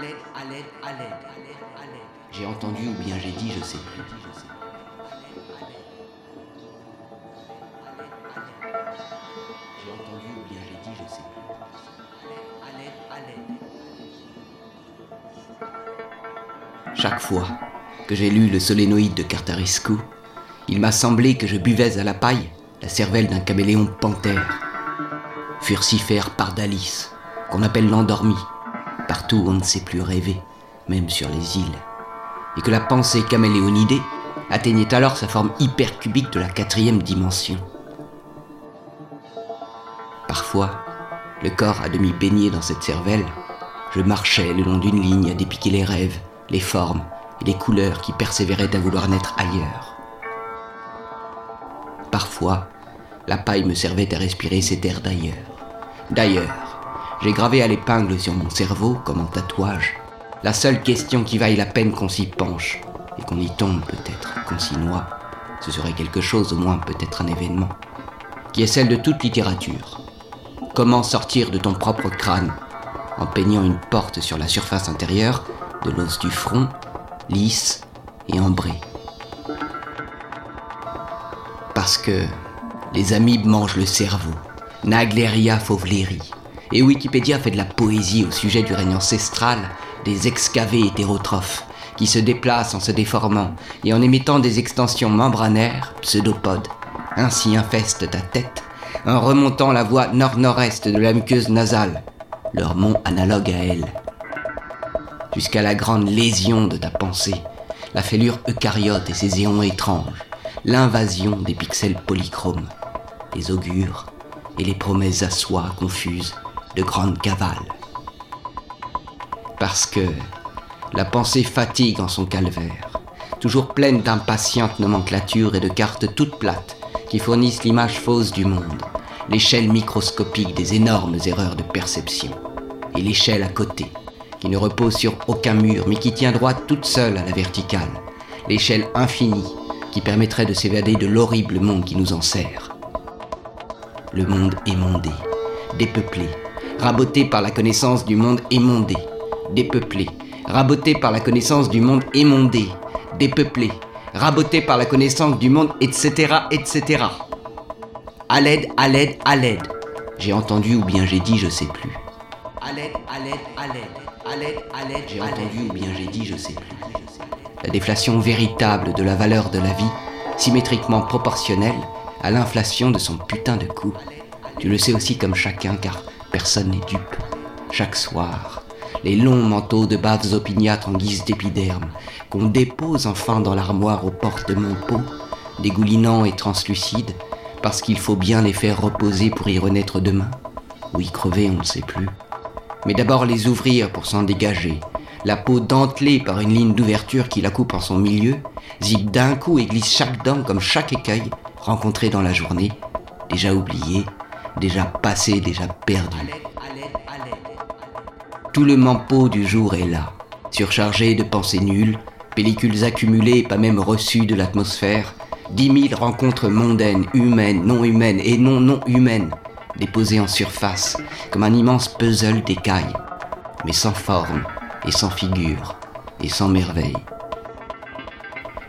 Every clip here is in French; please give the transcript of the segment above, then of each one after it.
L'aide, à l'aide, à l'aide. J'ai entendu ou bien j'ai dit, je sais plus. J'ai entendu ou bien j'ai dit, je sais plus. À l'aide, à l'aide. Chaque fois que j'ai lu le solénoïde de Cartarisco, il m'a semblé que je buvais à la paille la cervelle d'un caméléon panthère, furcifère pardalis, qu'on appelle l'endormi, partout on ne sait plus rêver, même sur les îles, et que la pensée caméléonidée atteignait alors sa forme hypercubique de la quatrième dimension. Parfois, le corps à demi baigné dans cette cervelle, je marchais le long d'une ligne à dépiquer les rêves, les formes et les couleurs qui persévéraient à vouloir naître ailleurs. Parfois, la paille me servait à respirer cet air d'ailleurs. D'ailleurs, j'ai gravé à l'épingle sur mon cerveau, comme en tatouage, la seule question qui vaille la peine qu'on s'y penche, et qu'on y tombe peut-être, qu'on s'y noie. Ce serait quelque chose, au moins peut-être un événement, qui est celle de toute littérature. Comment sortir de ton propre crâne en peignant une porte sur la surface intérieure de l'os du front, lisse et ambré. Parce que les amibes mangent le cerveau, Nagleria fovleri, et Wikipédia fait de la poésie au sujet du règne ancestral des excavés hétérotrophes qui se déplacent en se déformant et en émettant des extensions membranaires, pseudopodes. Ainsi infestent ta tête en remontant la voie nord-nord-est de la muqueuse nasale, leur mont analogue à elle, jusqu'à la grande lésion de ta pensée, la fêlure eucaryote et ses éons étranges, l'invasion des pixels polychromes, les augures et les promesses à soi confuses de grandes cavales. Parce que la pensée fatigue en son calvaire, toujours pleine d'impatientes nomenclatures et de cartes toutes plates qui fournissent l'image fausse du monde, l'échelle microscopique des énormes erreurs de perception, et l'échelle à côté, qui ne repose sur aucun mur, mais qui tient droite toute seule à la verticale, l'échelle infinie qui permettrait de s'évader de l'horrible monde qui nous enserre. Le monde émondé, dépeuplé, raboté par la connaissance du monde émondé, dépeuplé, raboté par la connaissance du monde émondé, dépeuplé, raboté par la connaissance du monde, etc., etc. À l'aide, à l'aide, à l'aide. J'ai entendu ou bien j'ai dit, je sais plus. À l'aide, à l'aide, à l'aide. À l'aide, à l'aide, J'ai entendu ou bien j'ai dit, je sais plus. La déflation véritable de la valeur de la vie, symétriquement proportionnelle à l'inflation de son putain de coût. Tu le sais aussi comme chacun, car personne n'est dupe. Chaque soir, les longs manteaux de baves opiniâtres en guise d'épiderme, qu'on dépose enfin dans l'armoire aux portes de mon pot, dégoulinants et translucides, parce qu'il faut bien les faire reposer pour y renaître demain, ou y crever, on ne sait plus mais d'abord les ouvrir pour s'en dégager. La peau dentelée par une ligne d'ouverture qui la coupe en son milieu, zip d'un coup et glisse chaque dent comme chaque écueil rencontré dans la journée, déjà oublié, déjà passé, déjà perdu. Tout le mampeau du jour est là, surchargé de pensées nulles, pellicules accumulées pas même reçues de l'atmosphère, dix mille rencontres mondaines, humaines, non humaines et non non humaines, déposées en surface, comme un immense puzzle d'écailles, mais sans forme et sans figure et sans merveille.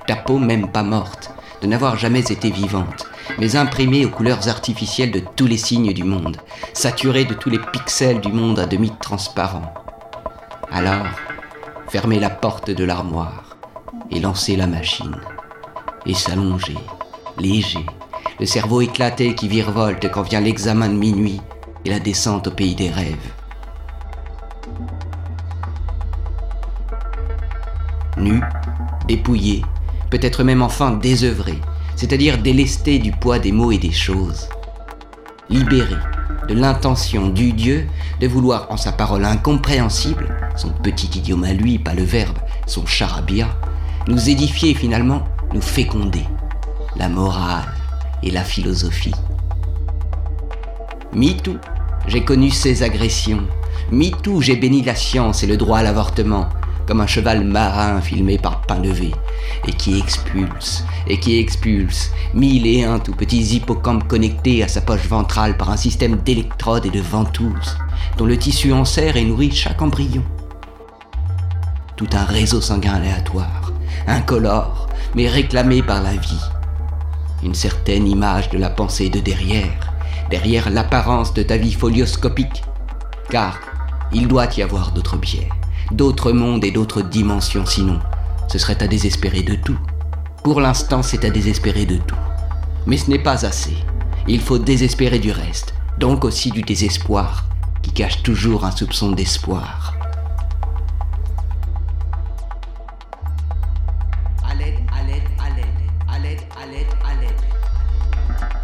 Ta peau même pas morte, de n'avoir jamais été vivante, mais imprimée aux couleurs artificielles de tous les signes du monde, saturée de tous les pixels du monde à demi transparent. Alors, fermez la porte de l'armoire et lancez la machine. Et s'allonger, léger, le cerveau éclaté qui virevolte quand vient l'examen de minuit et la descente au pays des rêves. Nu, dépouillé, peut-être même enfin désœuvré, c'est-à-dire délesté du poids des mots et des choses. Libéré de l'intention du Dieu de vouloir en sa parole incompréhensible, son petit idiome à lui, pas le verbe, son charabia, nous édifier finalement nous féconder, la morale et la philosophie. MeToo, j'ai connu ces agressions. MeToo, j'ai béni la science et le droit à l'avortement, comme un cheval marin filmé par Pain-Levé, et qui expulse, et qui expulse, mille et un tout petits hippocampes connectés à sa poche ventrale par un système d'électrodes et de ventouses, dont le tissu en serre et nourrit chaque embryon. tout un réseau sanguin aléatoire, incolore, mais réclamé par la vie. Une certaine image de la pensée de derrière, derrière l'apparence de ta vie folioscopique, car il doit y avoir d'autres biais, d'autres mondes et d'autres dimensions, sinon ce serait à désespérer de tout. Pour l'instant, c'est à désespérer de tout. Mais ce n'est pas assez. Il faut désespérer du reste, donc aussi du désespoir, qui cache toujours un soupçon d'espoir.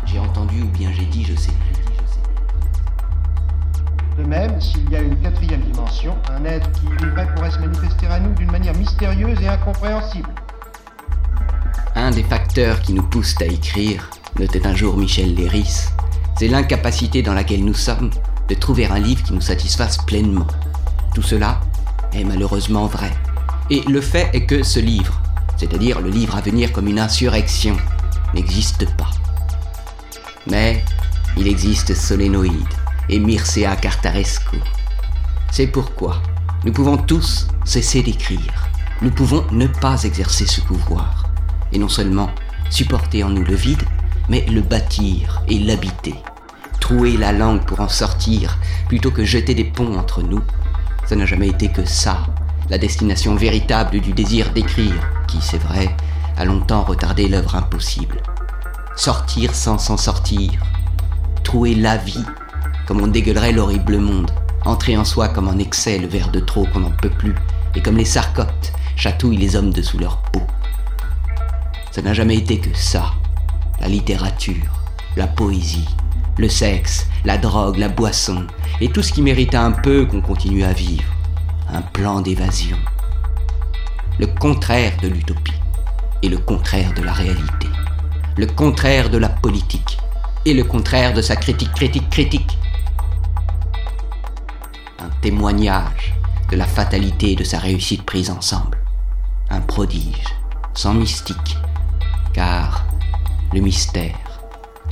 J'ai entendu ou bien j'ai dit, je sais plus. De même, s'il y a une quatrième dimension, un être qui se manifester à nous d'une manière mystérieuse et incompréhensible. Un des facteurs qui nous poussent à écrire, notait un jour Michel Léris, c'est l'incapacité dans laquelle nous sommes de trouver un livre qui nous satisfasse pleinement. Tout cela est malheureusement vrai. Et le fait est que ce livre, c'est-à-dire le livre à venir comme une insurrection, n'existe pas. Mais il existe Solénoïde et Mircea Cartarescu. C'est pourquoi nous pouvons tous cesser d'écrire. Nous pouvons ne pas exercer ce pouvoir. Et non seulement supporter en nous le vide, mais le bâtir et l'habiter. Trouer la langue pour en sortir, plutôt que jeter des ponts entre nous. Ça n'a jamais été que ça, la destination véritable du désir d'écrire, qui, c'est vrai, a longtemps retardé l'œuvre impossible. Sortir sans s'en sortir. Trouer la vie, comme on dégueulerait l'horrible monde. Entrer en soi comme en excès le verre de trop qu'on n'en peut plus, et comme les sarcotes chatouillent les hommes dessous leur peau. Ça n'a jamais été que ça. La littérature, la poésie, le sexe, la drogue, la boisson, et tout ce qui mérite un peu qu'on continue à vivre. Un plan d'évasion. Le contraire de l'utopie et le contraire de la réalité. Le contraire de la politique et le contraire de sa critique, critique, critique. Témoignage de la fatalité de sa réussite prise ensemble. Un prodige, sans mystique, car le mystère,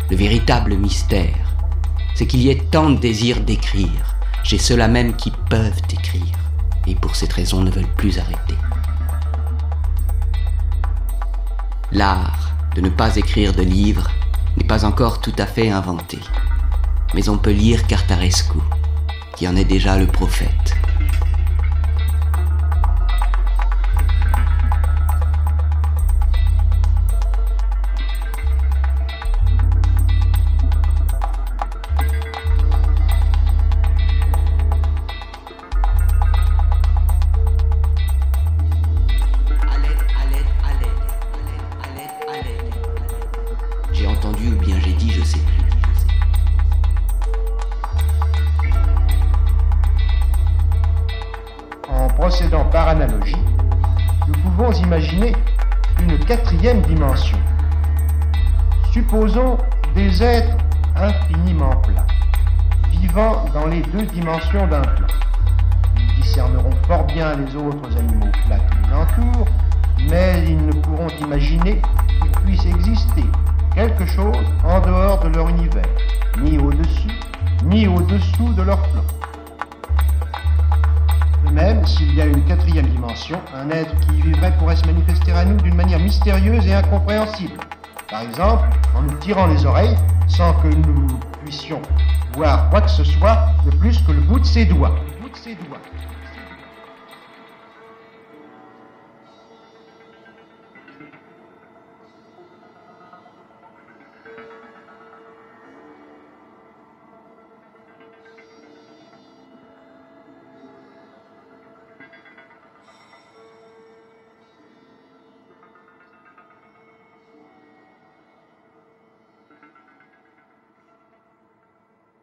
le véritable mystère, c'est qu'il y ait tant de désir d'écrire chez ceux-là même qui peuvent écrire, et pour cette raison ne veulent plus arrêter. L'art de ne pas écrire de livres n'est pas encore tout à fait inventé, mais on peut lire Cartarescu, qui en est déjà le prophète. Procédant par analogie, nous pouvons imaginer une quatrième dimension. Supposons des êtres infiniment plats, vivant dans les deux dimensions d'un plat. Ils discerneront fort bien les autres animaux plats qui les entourent, mais ils ne pourront imaginer qu'il puisse exister quelque chose en dehors de leur univers, ni au-dessus, ni au-dessous de leur plan. Même, s'il y a une quatrième dimension, un être qui vivrait pourrait se manifester à nous d'une manière mystérieuse et incompréhensible. Par exemple, en nous tirant les oreilles sans que nous puissions voir quoi que ce soit de plus que. Le bout de ses doigts.